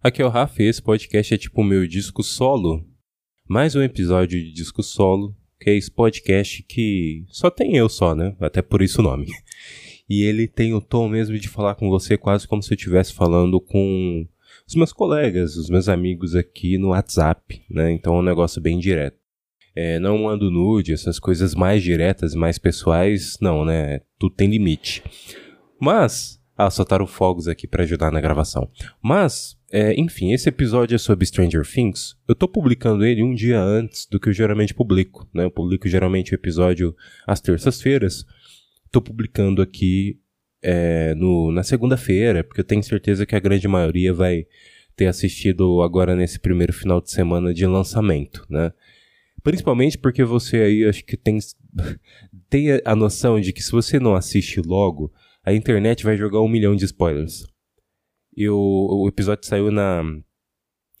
Aqui é o Rafa e esse podcast é tipo o meu disco solo. Mais um episódio de disco solo, que é esse podcast que só tem eu só, né? Até por isso o nome. E ele tem o tom mesmo de falar com você quase como se eu estivesse falando com os meus colegas, os meus amigos aqui no WhatsApp, né? Então é um negócio bem direto. É, não mando nude, essas coisas mais diretas, mais pessoais, não, né? Tudo tem limite. Mas, ah, soltaram fogos aqui para ajudar na gravação. Mas, é, enfim, esse episódio é sobre Stranger Things. Eu tô publicando ele um dia antes do que eu geralmente publico, né? Eu publico geralmente o episódio às terças-feiras. Tô publicando aqui é, no, na segunda-feira, porque eu tenho certeza que a grande maioria vai ter assistido agora nesse primeiro final de semana de lançamento, né? Principalmente porque você aí acho que tem, tem a noção de que se você não assiste logo, a internet vai jogar um milhão de spoilers. E o, o episódio saiu na.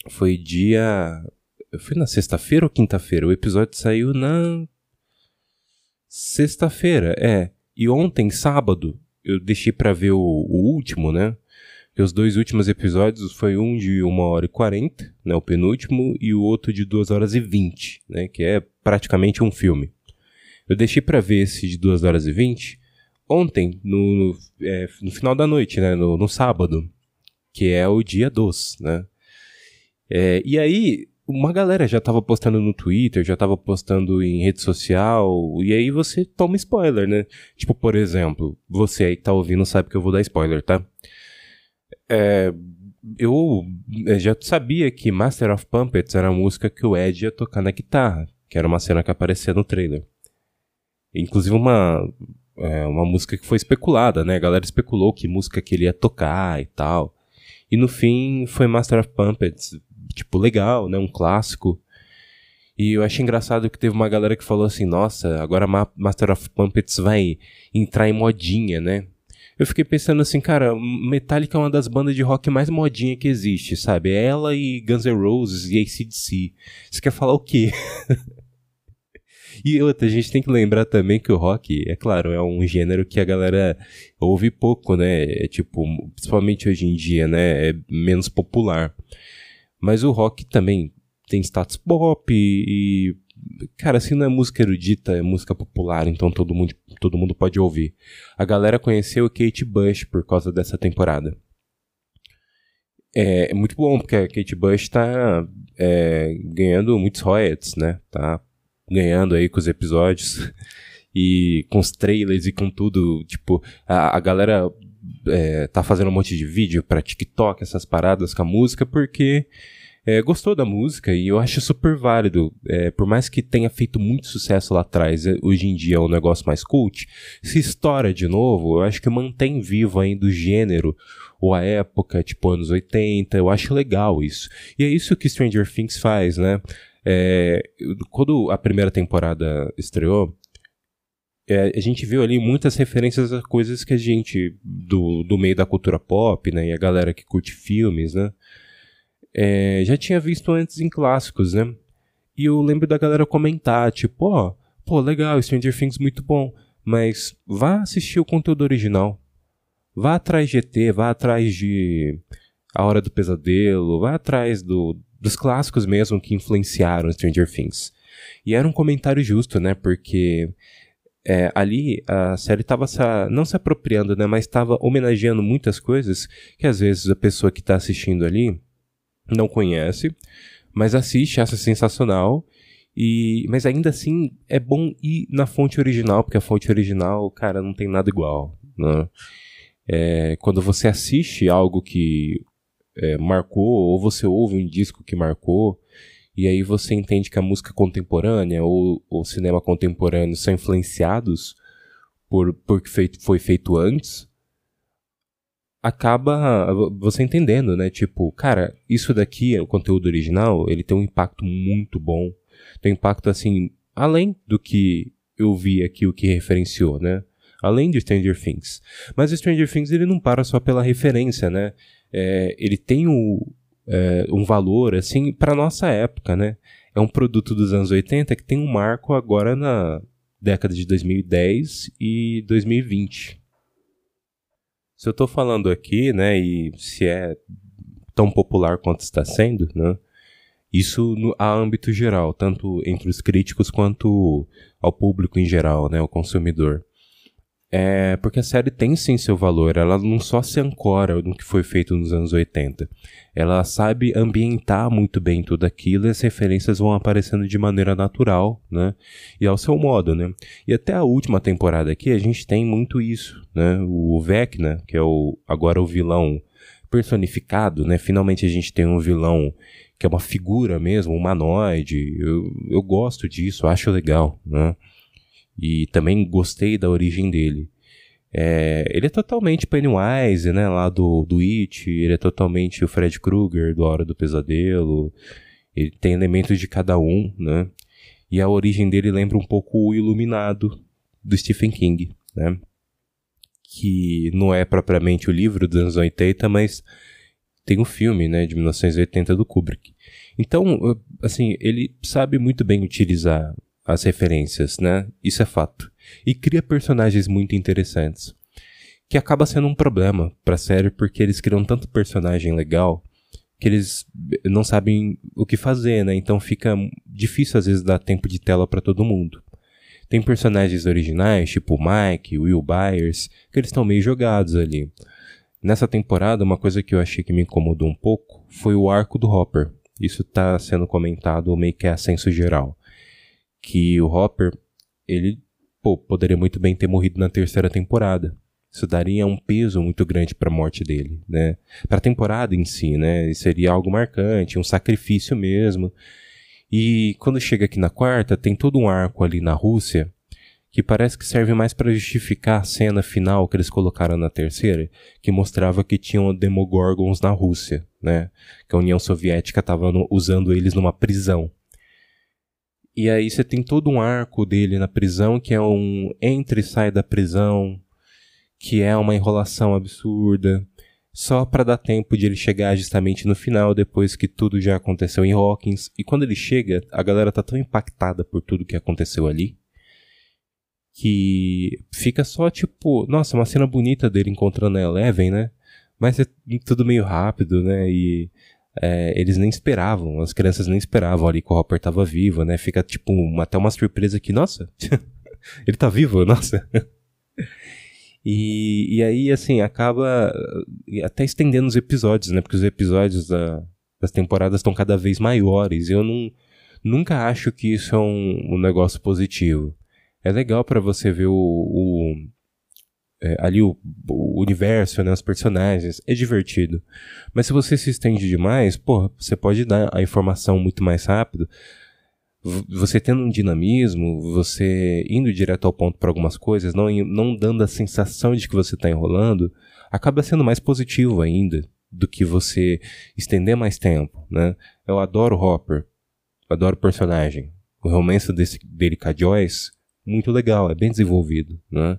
Foi dia. Foi na sexta-feira ou quinta-feira? O episódio saiu na. Sexta-feira, é. E ontem, sábado, eu deixei para ver o, o, último, né? E os dois últimos episódios foi um de 1 hora e 40, né? O penúltimo, e o outro de 2 horas e 20, né? Que é praticamente um filme. Eu deixei para ver esse de 2 horas e 20 ontem, no, no, é, no final da noite, né? No, no, sábado, que é o dia dos, né? É, e aí, uma galera já tava postando no Twitter, já tava postando em rede social, e aí você toma spoiler, né? Tipo, por exemplo, você aí que tá ouvindo sabe que eu vou dar spoiler, tá? É, eu é, já sabia que Master of Puppets era a música que o Ed ia tocar na guitarra, que era uma cena que aparecia no trailer. Inclusive uma, é, uma música que foi especulada, né? A galera especulou que música que ele ia tocar e tal. E no fim foi Master of Puppets, tipo, legal, né? Um clássico. E eu achei engraçado que teve uma galera que falou assim: nossa, agora Master of Puppets vai entrar em modinha, né? Eu fiquei pensando assim, cara, Metallica é uma das bandas de rock mais modinha que existe, sabe? É ela e Guns N' Roses e ACDC. Você quer falar o quê? E outra, a gente tem que lembrar também que o rock, é claro, é um gênero que a galera ouve pouco, né? É tipo, principalmente hoje em dia, né? É menos popular. Mas o rock também tem status pop e, cara, assim não é música erudita, é música popular, então todo mundo, todo mundo pode ouvir. A galera conheceu Kate Bush por causa dessa temporada. É, é muito bom, porque a Kate Bush tá é, ganhando muitos royalties, né? Tá ganhando aí com os episódios e com os trailers e com tudo. Tipo, a, a galera é, tá fazendo um monte de vídeo pra TikTok, essas paradas com a música, porque é, gostou da música e eu acho super válido. É, por mais que tenha feito muito sucesso lá atrás, é, hoje em dia é um negócio mais cult, se estoura de novo, eu acho que mantém vivo ainda o gênero ou a época, tipo anos 80, eu acho legal isso. E é isso que Stranger Things faz, né? É, quando a primeira temporada estreou, é, a gente viu ali muitas referências a coisas que a gente, do, do meio da cultura pop, né, e a galera que curte filmes, né, é, já tinha visto antes em clássicos, né, e eu lembro da galera comentar, tipo, ó, oh, pô, legal, Stranger Things muito bom, mas vá assistir o conteúdo original, vá atrás de ET, vá atrás de A Hora do Pesadelo, vá atrás do, dos clássicos mesmo que influenciaram Stranger Things. E era um comentário justo, né? Porque é, ali a série estava não se apropriando, né? Mas estava homenageando muitas coisas que às vezes a pessoa que está assistindo ali não conhece, mas assiste, acha sensacional. E, mas ainda assim é bom ir na fonte original, porque a fonte original, cara, não tem nada igual. Né? É, quando você assiste algo que é, marcou, ou você ouve um disco que marcou, e aí você entende que a música contemporânea ou o cinema contemporâneo são influenciados por porque feito, foi feito antes, acaba você entendendo, né? Tipo, cara, isso daqui, o conteúdo original, ele tem um impacto muito bom. Tem um impacto, assim, além do que eu vi aqui, o que referenciou, né? Além de Stranger Things. Mas Stranger Things, ele não para só pela referência, né? É, ele tem o, é, um valor assim para nossa época, né? É um produto dos anos 80 que tem um marco agora na década de 2010 e 2020. Se eu estou falando aqui, né, e se é tão popular quanto está sendo, né? Isso no, a âmbito geral, tanto entre os críticos quanto ao público em geral, né, o consumidor. É porque a série tem sim seu valor, ela não só se ancora no que foi feito nos anos 80. Ela sabe ambientar muito bem tudo aquilo e as referências vão aparecendo de maneira natural, né? E ao seu modo, né? E até a última temporada aqui a gente tem muito isso, né? O Vecna, que é o agora o vilão personificado, né? Finalmente a gente tem um vilão que é uma figura mesmo, um humanoide. Eu, eu gosto disso, acho legal, né? E também gostei da origem dele. É, ele é totalmente Pennywise, né? Lá do, do It. Ele é totalmente o Fred Krueger do Hora do Pesadelo. Ele tem elementos de cada um, né? E a origem dele lembra um pouco o Iluminado do Stephen King, né? Que não é propriamente o livro dos anos 80, mas tem um filme, né, de 1980 do Kubrick. Então, assim, ele sabe muito bem utilizar as referências, né? Isso é fato. E cria personagens muito interessantes. Que acaba sendo um problema pra série porque eles criam tanto personagem legal que eles não sabem o que fazer, né? Então fica difícil às vezes dar tempo de tela para todo mundo. Tem personagens originais, tipo o Mike, Will Byers, que eles estão meio jogados ali. Nessa temporada, uma coisa que eu achei que me incomodou um pouco foi o arco do Hopper. Isso está sendo comentado meio que a senso geral que o Hopper, ele pô, poderia muito bem ter morrido na terceira temporada. Isso daria um peso muito grande para a morte dele, né? Para a temporada em si, né? Seria algo marcante, um sacrifício mesmo. E quando chega aqui na quarta, tem todo um arco ali na Rússia que parece que serve mais para justificar a cena final que eles colocaram na terceira, que mostrava que tinham Demogorgons na Rússia, né? Que a União Soviética estava usando eles numa prisão. E aí você tem todo um arco dele na prisão, que é um entra e sai da prisão, que é uma enrolação absurda, só para dar tempo de ele chegar justamente no final, depois que tudo já aconteceu em Hawkins. E quando ele chega, a galera tá tão impactada por tudo que aconteceu ali, que fica só tipo, nossa, uma cena bonita dele encontrando a Eleven, né? Mas é tudo meio rápido, né? E é, eles nem esperavam, as crianças nem esperavam ali que o Hopper estava vivo, né? Fica tipo até uma surpresa que, nossa, ele tá vivo, nossa. e, e aí, assim, acaba até estendendo os episódios, né? Porque os episódios da, das temporadas estão cada vez maiores. Eu não, nunca acho que isso é um, um negócio positivo. É legal para você ver o, o é, ali o, o, universo, né, os personagens, é divertido. Mas se você se estende demais, pô, você pode dar a informação muito mais rápido. Você tendo um dinamismo, você indo direto ao ponto para algumas coisas, não, não dando a sensação de que você está enrolando, acaba sendo mais positivo ainda do que você estender mais tempo, né? Eu adoro Hopper, adoro o personagem. O romance desse, dele com a Joyce, muito legal, é bem desenvolvido, né?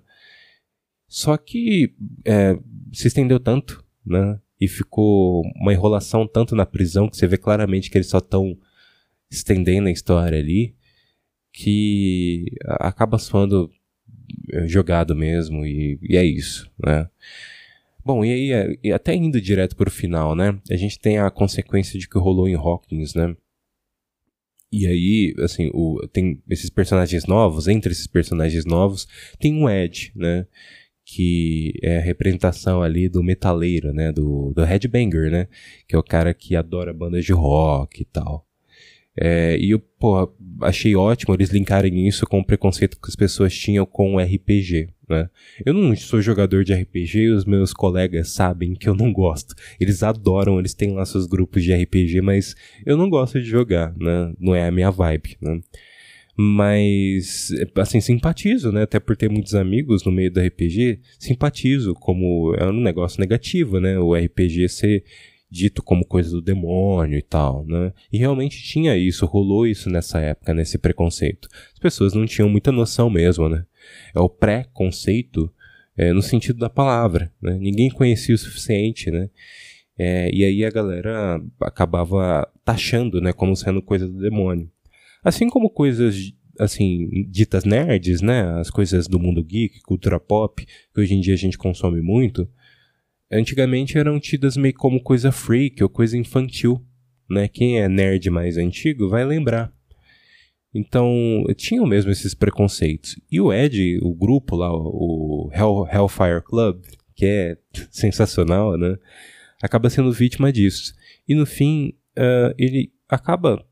Só que é, se estendeu tanto, né? E ficou uma enrolação tanto na prisão que você vê claramente que eles só estão estendendo a história ali, que acaba soando é, jogado mesmo, e, e é isso, né? Bom, e aí, é, e até indo direto para o final, né? A gente tem a consequência de que rolou em Hawkins, né? E aí, assim, o, tem esses personagens novos, entre esses personagens novos, tem um Ed, né? Que é a representação ali do metaleiro, né, do, do headbanger, né, que é o cara que adora bandas de rock e tal. É, e eu, pô, achei ótimo eles linkarem isso com o preconceito que as pessoas tinham com o RPG, né. Eu não sou jogador de RPG e os meus colegas sabem que eu não gosto. Eles adoram, eles têm lá seus grupos de RPG, mas eu não gosto de jogar, né, não é a minha vibe, né. Mas, assim, simpatizo, né? Até por ter muitos amigos no meio do RPG, simpatizo como é um negócio negativo, né? O RPG ser dito como coisa do demônio e tal, né? E realmente tinha isso, rolou isso nessa época, nesse preconceito. As pessoas não tinham muita noção mesmo, né? É o pré-conceito é, no sentido da palavra, né? Ninguém conhecia o suficiente, né? É, e aí a galera acabava taxando, né, como sendo coisa do demônio. Assim como coisas assim, ditas nerds, né? As coisas do mundo geek, cultura pop, que hoje em dia a gente consome muito, antigamente eram tidas meio como coisa freak ou coisa infantil, né? Quem é nerd mais antigo vai lembrar. Então, tinham mesmo esses preconceitos. E o Ed, o grupo lá, o Hell, Hellfire Club, que é sensacional, né? Acaba sendo vítima disso. E no fim, uh, ele acaba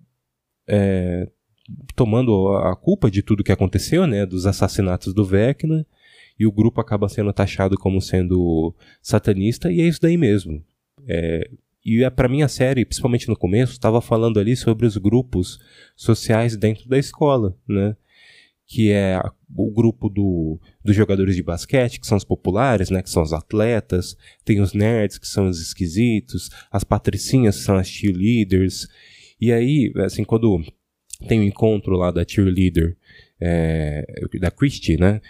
é, tomando a culpa de tudo que aconteceu, né? Dos assassinatos do Vecna. E o grupo acaba sendo taxado como sendo satanista, e é isso daí mesmo. É, e é, para mim a série, principalmente no começo, estava falando ali sobre os grupos sociais dentro da escola, né? Que é o grupo do, dos jogadores de basquete, que são os populares, né? Que são os atletas. Tem os nerds, que são os esquisitos. As patricinhas, que são as cheerleaders. E aí, assim, quando tem o um encontro lá da cheerleader, é, da Christie, né?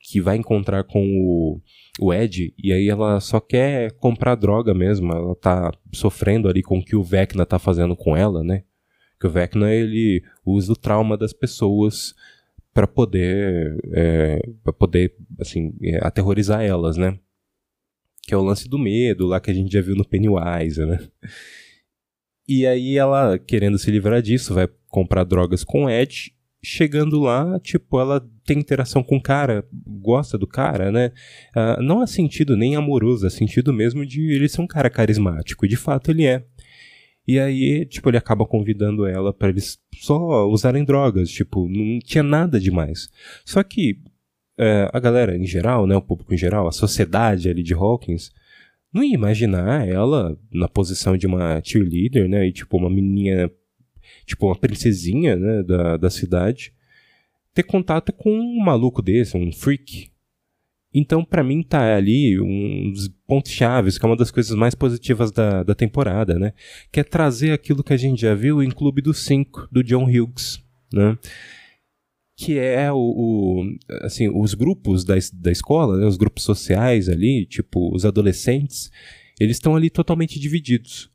Que vai encontrar com o o Ed, e aí ela só quer comprar droga mesmo, ela tá sofrendo ali com o que o Vecna tá fazendo com ela, né? Que o Vecna, ele usa o trauma das pessoas para poder, é, para poder, assim, é, aterrorizar elas, né? Que é o lance do medo, lá que a gente já viu no Pennywise, né? E aí ela, querendo se livrar disso, vai comprar drogas com Ed, chegando lá, tipo, ela tem interação com o cara, gosta do cara, né? Uh, não há sentido nem amoroso, há sentido mesmo de ele ser um cara carismático. De fato, ele é. E aí, tipo, ele acaba convidando ela para eles só usarem drogas, tipo, não tinha nada demais. Só que uh, a galera em geral, né, o público em geral, a sociedade ali de Hawkins, não ia imaginar ela na posição de uma cheerleader, né, e tipo, uma menininha tipo uma princesinha né, da, da cidade, ter contato com um maluco desse, um freak. Então, para mim, tá ali um dos pontos chaves, que é uma das coisas mais positivas da, da temporada, né? Que é trazer aquilo que a gente já viu em Clube dos Cinco, do John Hughes, né? Que é o, o assim, os grupos da, da escola, né? os grupos sociais ali, tipo, os adolescentes, eles estão ali totalmente divididos.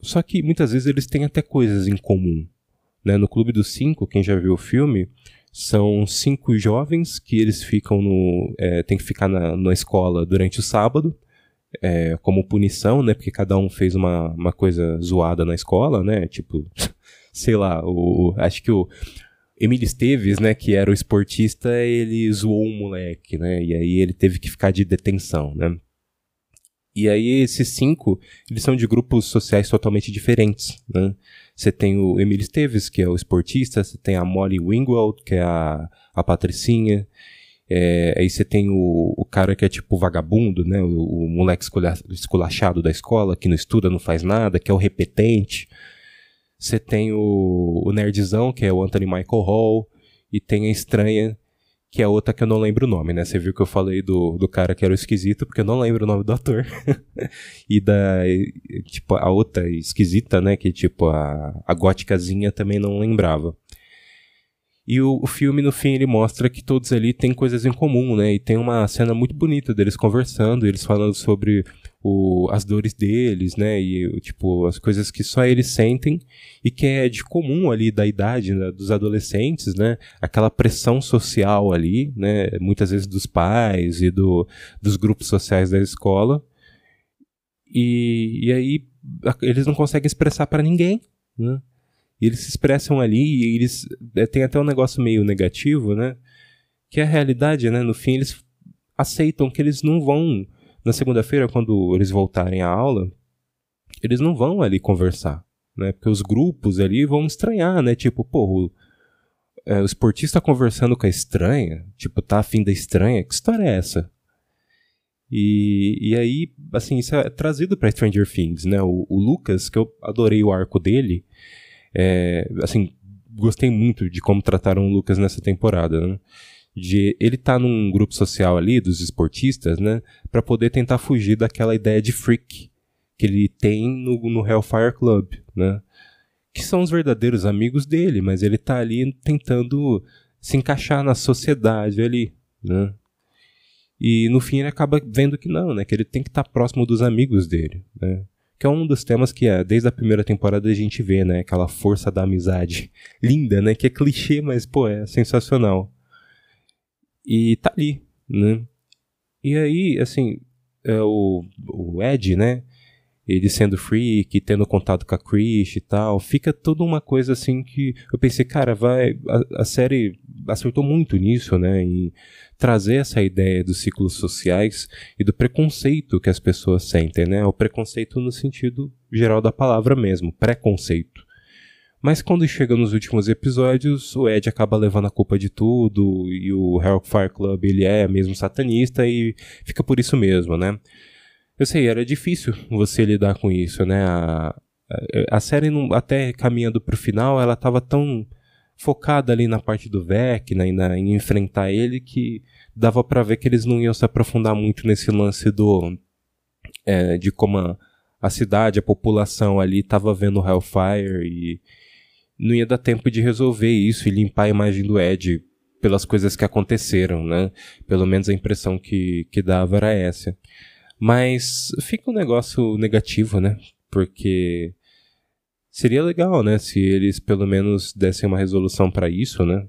Só que muitas vezes eles têm até coisas em comum. Né? No Clube dos Cinco, quem já viu o filme, são cinco jovens que eles ficam no. É, tem que ficar na, na escola durante o sábado, é, como punição, né? Porque cada um fez uma, uma coisa zoada na escola, né? Tipo, sei lá, o, acho que o. Emílio Esteves, né, que era o esportista, ele zoou um moleque, né, e aí ele teve que ficar de detenção, né. E aí esses cinco, eles são de grupos sociais totalmente diferentes, né? Você tem o Emílio Esteves, que é o esportista, você tem a Molly Wingwald, que é a, a patricinha, é, aí você tem o, o cara que é tipo vagabundo, né? O, o moleque esculachado da escola, que não estuda, não faz nada, que é o repetente. Você tem o, o nerdzão, que é o Anthony Michael Hall, e tem a estranha, que é outra que eu não lembro o nome, né? Você viu que eu falei do, do cara que era o esquisito, porque eu não lembro o nome do ator. e da, tipo, a outra esquisita, né? Que, tipo, a, a góticazinha também não lembrava. E o, o, filme, no fim, ele mostra que todos ali têm coisas em comum, né? E tem uma cena muito bonita deles conversando, eles falando sobre o, as dores deles, né? E, tipo, as coisas que só eles sentem e que é de comum ali da idade né? dos adolescentes, né? Aquela pressão social ali, né? Muitas vezes dos pais e do, dos grupos sociais da escola. E, e aí eles não conseguem expressar para ninguém, né? E eles se expressam ali e eles é, tem até um negócio meio negativo, né? Que é a realidade, né? No fim, eles aceitam que eles não vão. Na segunda-feira, quando eles voltarem à aula, eles não vão ali conversar, né? Porque os grupos ali vão estranhar, né? Tipo, pô, o, é, o esportista conversando com a estranha, tipo, tá afim da estranha, que história é essa? E, e aí, assim, isso é trazido para Stranger Things, né? O, o Lucas, que eu adorei o arco dele, é, assim, gostei muito de como trataram o Lucas nessa temporada, né? De ele tá num grupo social ali dos esportistas, né, para poder tentar fugir daquela ideia de freak que ele tem no, no Hellfire Club, né? Que são os verdadeiros amigos dele, mas ele tá ali tentando se encaixar na sociedade ali, né? E no fim ele acaba vendo que não, né? Que ele tem que estar tá próximo dos amigos dele, né? que é um dos temas que é, desde a primeira temporada a gente vê, né? Aquela força da amizade. Linda, né? Que é clichê, mas, pô, é sensacional. E tá ali, né? E aí, assim, é, o, o Ed, né? Ele sendo freak, tendo contato com a Chris e tal, fica toda uma coisa assim que eu pensei, cara, vai. A, a série acertou muito nisso, né? Em trazer essa ideia dos ciclos sociais e do preconceito que as pessoas sentem, né? O preconceito no sentido geral da palavra mesmo, preconceito. Mas quando chega nos últimos episódios, o Ed acaba levando a culpa de tudo e o Hellfire Club ele é mesmo satanista e fica por isso mesmo, né? Eu sei, era difícil você lidar com isso, né? A, a, série, não, até caminhando pro final, ela tava tão focada ali na parte do Vecna e na, em enfrentar ele que dava para ver que eles não iam se aprofundar muito nesse lance do é, de como a, a, cidade, a população ali estava vendo o Hellfire e não ia dar tempo de resolver isso e limpar a imagem do Ed pelas coisas que aconteceram, né? Pelo menos a impressão que, que dava era essa. Mas fica um negócio negativo, né? Porque seria legal, né? Se eles pelo menos dessem uma resolução para isso, né?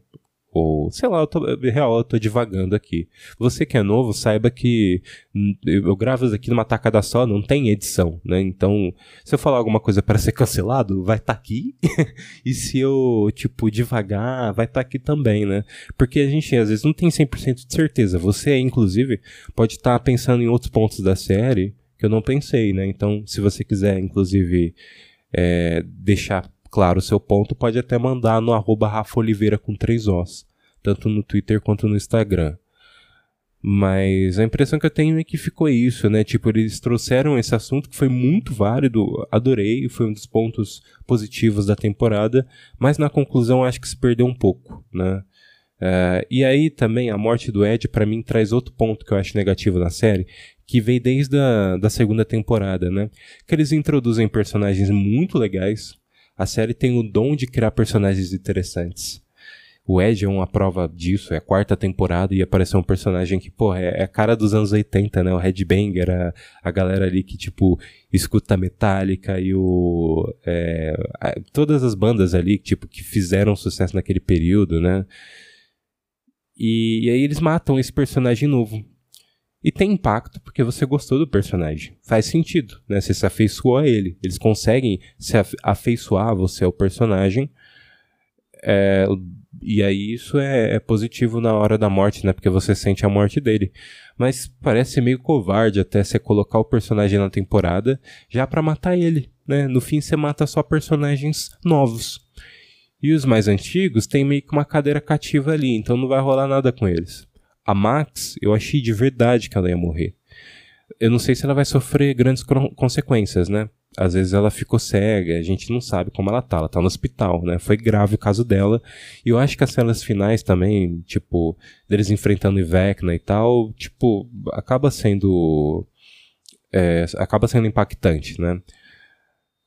Ou, sei lá, eu tô, real, eu tô divagando aqui. Você que é novo, saiba que hum, eu gravo isso aqui numa tacada só, não tem edição, né? Então, se eu falar alguma coisa para ser cancelado, vai estar tá aqui. e se eu, tipo, devagar, vai estar tá aqui também, né? Porque a gente, às vezes, não tem 100% de certeza. Você, inclusive, pode estar tá pensando em outros pontos da série que eu não pensei, né? Então, se você quiser, inclusive, é, deixar claro o seu ponto, pode até mandar no arroba Rafa Oliveira com três Os, tanto no Twitter quanto no Instagram. Mas a impressão que eu tenho é que ficou isso, né? Tipo, eles trouxeram esse assunto que foi muito válido, adorei, foi um dos pontos positivos da temporada, mas na conclusão acho que se perdeu um pouco, né? Uh, e aí também a morte do Ed para mim traz outro ponto que eu acho negativo na série, que veio desde a da segunda temporada, né? Que eles introduzem personagens muito legais, a série tem o dom de criar personagens interessantes. O Ed é uma prova disso, é a quarta temporada e apareceu um personagem que, pô, é, é a cara dos anos 80, né? O Headbanger, a, a galera ali que, tipo, escuta Metallica e o. É, a, todas as bandas ali, tipo, que fizeram sucesso naquele período, né? E, e aí eles matam esse personagem novo. E tem impacto porque você gostou do personagem. Faz sentido, né? Você se afeiçoou a ele. Eles conseguem se afeiçoar você ao personagem. É, e aí isso é, é, positivo na hora da morte, né? Porque você sente a morte dele. Mas parece meio covarde até você colocar o personagem na temporada já para matar ele, né? No fim você mata só personagens novos. E os mais antigos tem meio que uma cadeira cativa ali, então não vai rolar nada com eles. A Max, eu achei de verdade que ela ia morrer. Eu não sei se ela vai sofrer grandes consequências, né? Às vezes ela ficou cega, a gente não sabe como ela tá, ela tá no hospital, né? Foi grave o caso dela. E eu acho que as cenas finais também, tipo, deles enfrentando Ivecna e tal, tipo, acaba sendo. É, acaba sendo impactante, né?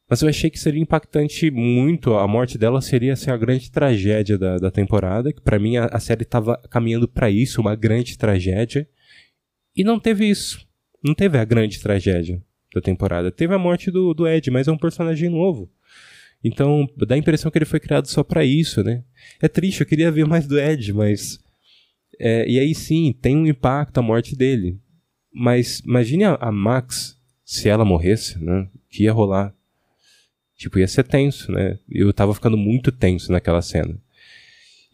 Mas eu achei que seria impactante muito. A morte dela seria assim, a grande tragédia da, da temporada. Que para mim a, a série estava caminhando para isso, uma grande tragédia. E não teve isso. Não teve a grande tragédia da temporada. Teve a morte do, do Ed, mas é um personagem novo. Então dá a impressão que ele foi criado só para isso, né? É triste, eu queria ver mais do Ed, mas. É, e aí sim, tem um impacto a morte dele. Mas imagine a, a Max, se ela morresse, né? Que ia rolar Tipo, ia ser tenso, né? Eu tava ficando muito tenso naquela cena.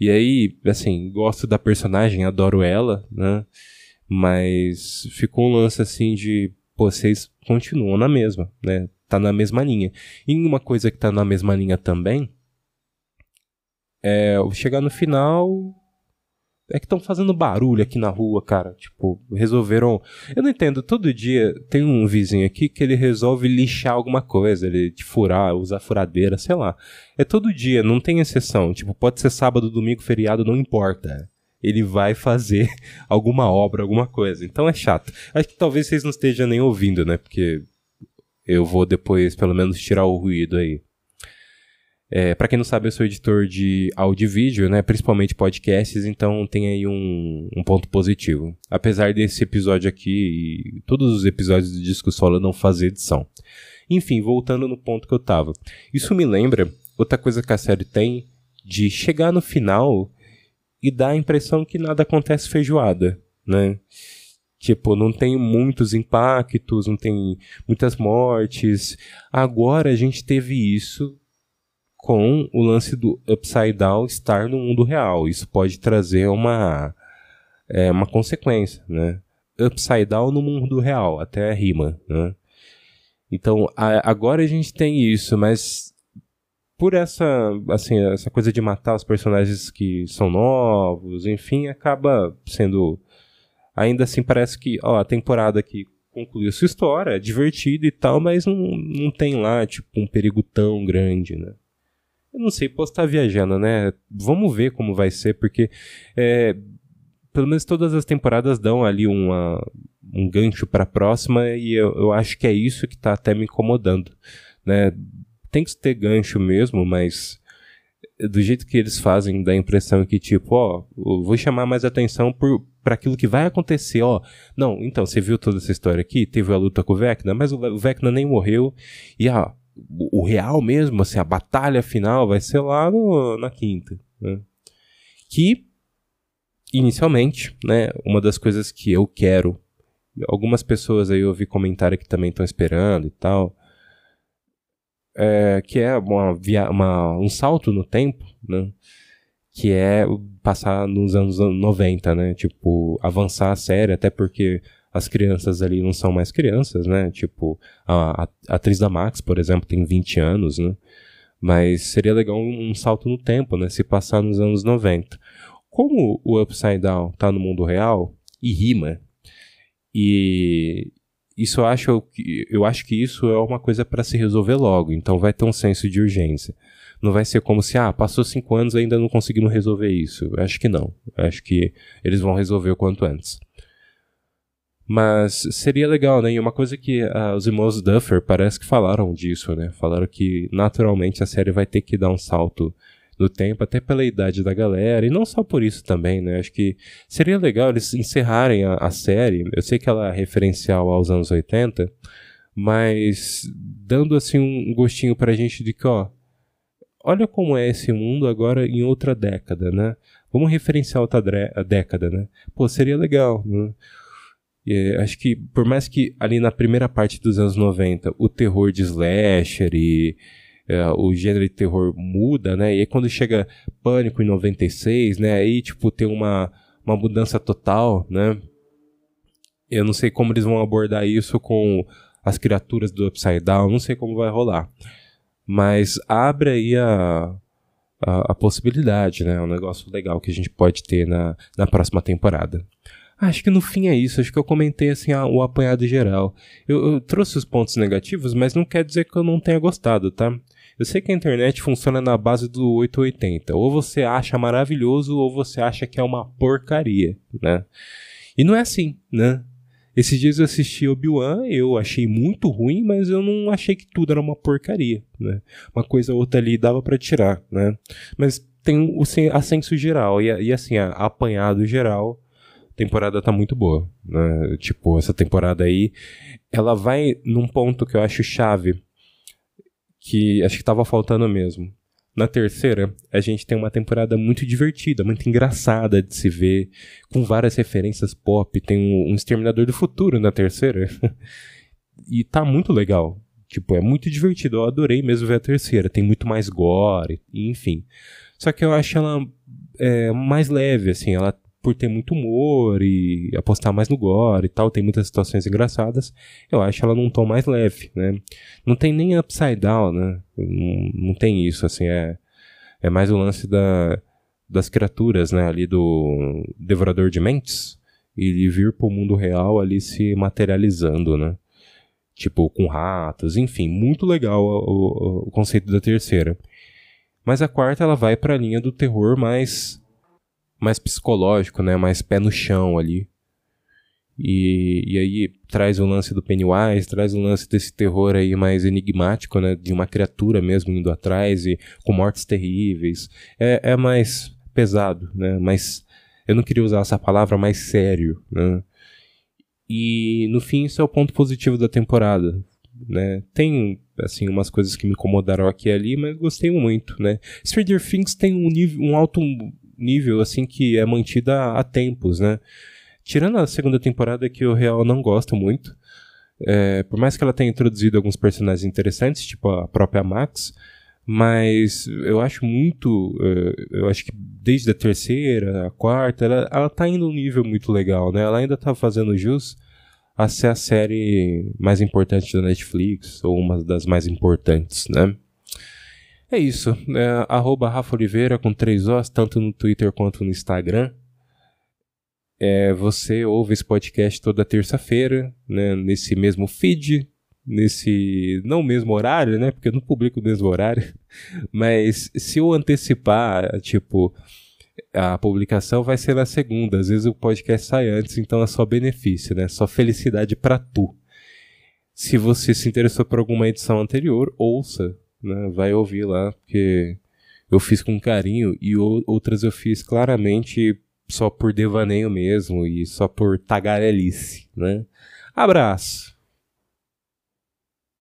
E aí, assim, gosto da personagem, adoro ela, né? Mas ficou um lance assim de, pô, vocês continuam na mesma, né? Tá na mesma linha. E uma coisa que tá na mesma linha também é chegar no final, é que estão fazendo barulho aqui na rua, cara. Tipo, resolveram. Eu não entendo, todo dia tem um vizinho aqui que ele resolve lixar alguma coisa, ele te furar, usar furadeira, sei lá. É todo dia, não tem exceção. Tipo, pode ser sábado, domingo, feriado, não importa. Ele vai fazer alguma obra, alguma coisa. Então é chato. Acho que talvez vocês não estejam nem ouvindo, né? Porque eu vou depois, pelo menos, tirar o ruído aí. É, para quem não sabe, eu sou editor de áudio e vídeo, né? Principalmente podcasts, então tem aí um, um ponto positivo. Apesar desse episódio aqui e todos os episódios de Disco Solo não fazer edição. Enfim, voltando no ponto que eu tava. Isso me lembra outra coisa que a série tem de chegar no final e dar a impressão que nada acontece feijoada, né? Tipo, não tem muitos impactos, não tem muitas mortes. Agora a gente teve isso com o lance do Upside Down estar no mundo real. Isso pode trazer uma, é, uma consequência, né? Upside Down no mundo real, até rima, né? Então, a, agora a gente tem isso, mas por essa, assim, essa coisa de matar os personagens que são novos, enfim, acaba sendo ainda assim parece que, ó, a temporada aqui concluiu sua história, é divertida e tal, mas não, não tem lá, tipo, um perigo tão grande, né? Eu não sei, posso estar viajando, né? Vamos ver como vai ser, porque é, pelo menos todas as temporadas dão ali uma, um gancho para a próxima e eu, eu acho que é isso que está até me incomodando, né? Tem que ter gancho mesmo, mas do jeito que eles fazem, dá a impressão que, tipo, ó, vou chamar mais atenção para aquilo que vai acontecer, ó. Não, então, você viu toda essa história aqui? Teve a luta com o Vecna, mas o Vecna nem morreu. E, ó, o real mesmo, assim, a batalha final vai ser lá no, na quinta, né? Que, inicialmente, né, uma das coisas que eu quero, algumas pessoas aí eu ouvi comentário que também estão esperando e tal, é, que é uma, uma, um salto no tempo, né? Que é passar nos anos 90, né? Tipo, avançar a série, até porque as crianças ali não são mais crianças, né? Tipo, a, a, atriz da Max, por exemplo, tem 20 anos, né? Mas seria legal um, um, salto no tempo, né? Se passar nos anos 90. Como o Upside Down tá no mundo real e rima, e, isso eu acho, eu acho que isso é uma coisa para se resolver logo, então vai ter um senso de urgência. Não vai ser como se, ah, passou cinco anos e ainda não conseguimos resolver isso. Eu acho que não. Eu acho que eles vão resolver o quanto antes. Mas seria legal, né? E uma coisa que uh, os irmãos Duffer parece que falaram disso, né? Falaram que naturalmente a série vai ter que dar um salto do tempo, até pela idade da galera, e não só por isso também, né? Acho que seria legal eles encerrarem a, a série. Eu sei que ela é referencial aos anos 80, mas dando assim um gostinho pra gente de que, ó, olha como é esse mundo agora em outra década, né? Vamos referenciar outra década, né? Pô, seria legal, né? E, acho que, por mais que ali na primeira parte dos anos 90 o terror de slasher e é, o gênero de terror muda, né? E aí quando chega Pânico em 96, né? Aí, tipo, tem uma, uma mudança total, né? Eu não sei como eles vão abordar isso com as criaturas do Upside Down, não sei como vai rolar. Mas abre aí a, a, a possibilidade, né? É um negócio legal que a gente pode ter na, na próxima temporada. Acho que no fim é isso. Acho que eu comentei assim a, o apanhado geral. Eu, eu, trouxe os pontos negativos, mas não quer dizer que eu não tenha gostado, tá? Eu sei que a internet funciona na base do 880. Ou você acha maravilhoso ou você acha que é uma porcaria, né? E não é assim, né? Esses dias eu assisti Obi-Wan, eu achei muito ruim, mas eu não achei que tudo era uma porcaria, né? Uma coisa ou outra ali dava para tirar, né? Mas tem o ascenso geral e, e assim, a, apanhado geral, temporada tá muito boa, né? Tipo, essa temporada aí, ela vai num ponto que eu acho chave que acho que estava faltando mesmo. Na terceira, a gente tem uma temporada muito divertida, muito engraçada de se ver, com várias referências pop. Tem um, um Exterminador do Futuro na terceira. e tá muito legal. Tipo, é muito divertido. Eu adorei mesmo ver a terceira. Tem muito mais gore, enfim. Só que eu acho ela é, mais leve, assim. Ela por ter muito humor e apostar mais no gore e tal, tem muitas situações engraçadas, eu acho ela num tom mais leve, né? Não tem nem upside down, né? Não, não tem isso, assim, é, é mais o lance da, das criaturas, né? Ali do Devorador de Mentes, e vir pro mundo real ali se materializando, né? Tipo, com ratos, enfim, muito legal o, o, o conceito da terceira. Mas a quarta ela vai para a linha do terror mais mais psicológico, né? Mais pé no chão ali. E, e aí traz o lance do Pennywise, traz o lance desse terror aí mais enigmático, né? De uma criatura mesmo indo atrás e com mortes terríveis. É, é mais pesado, né? Mas eu não queria usar essa palavra mais sério, né? E no fim isso é o ponto positivo da temporada, né? Tem assim umas coisas que me incomodaram aqui e ali, mas gostei muito, né? Stranger Things tem um nível, um alto nível assim que é mantida há tempos, né? Tirando a segunda temporada, que o real não gosto muito. É, por mais que ela tenha introduzido alguns personagens interessantes, tipo a própria Max, mas eu acho muito. Uh, eu acho que desde a terceira, a quarta, ela, ela tá indo um nível muito legal, né? Ela ainda tá fazendo jus a ser a série mais importante da Netflix, ou uma das mais importantes, né? É isso. É, arroba Rafa Oliveira com três Os, tanto no Twitter quanto no Instagram. É, você ouve esse podcast toda terça-feira, né, nesse mesmo feed, nesse não mesmo horário, né? Porque eu não publico o mesmo horário. Mas se eu antecipar, tipo, a publicação vai ser na segunda, às vezes o podcast sai antes, então é só benefício, né? Só felicidade para tu. Se você se interessou por alguma edição anterior, ouça, né? Vai ouvir lá, porque eu fiz com carinho e outras eu fiz claramente só por devaneio mesmo e só por tagarelice, né? Abraço.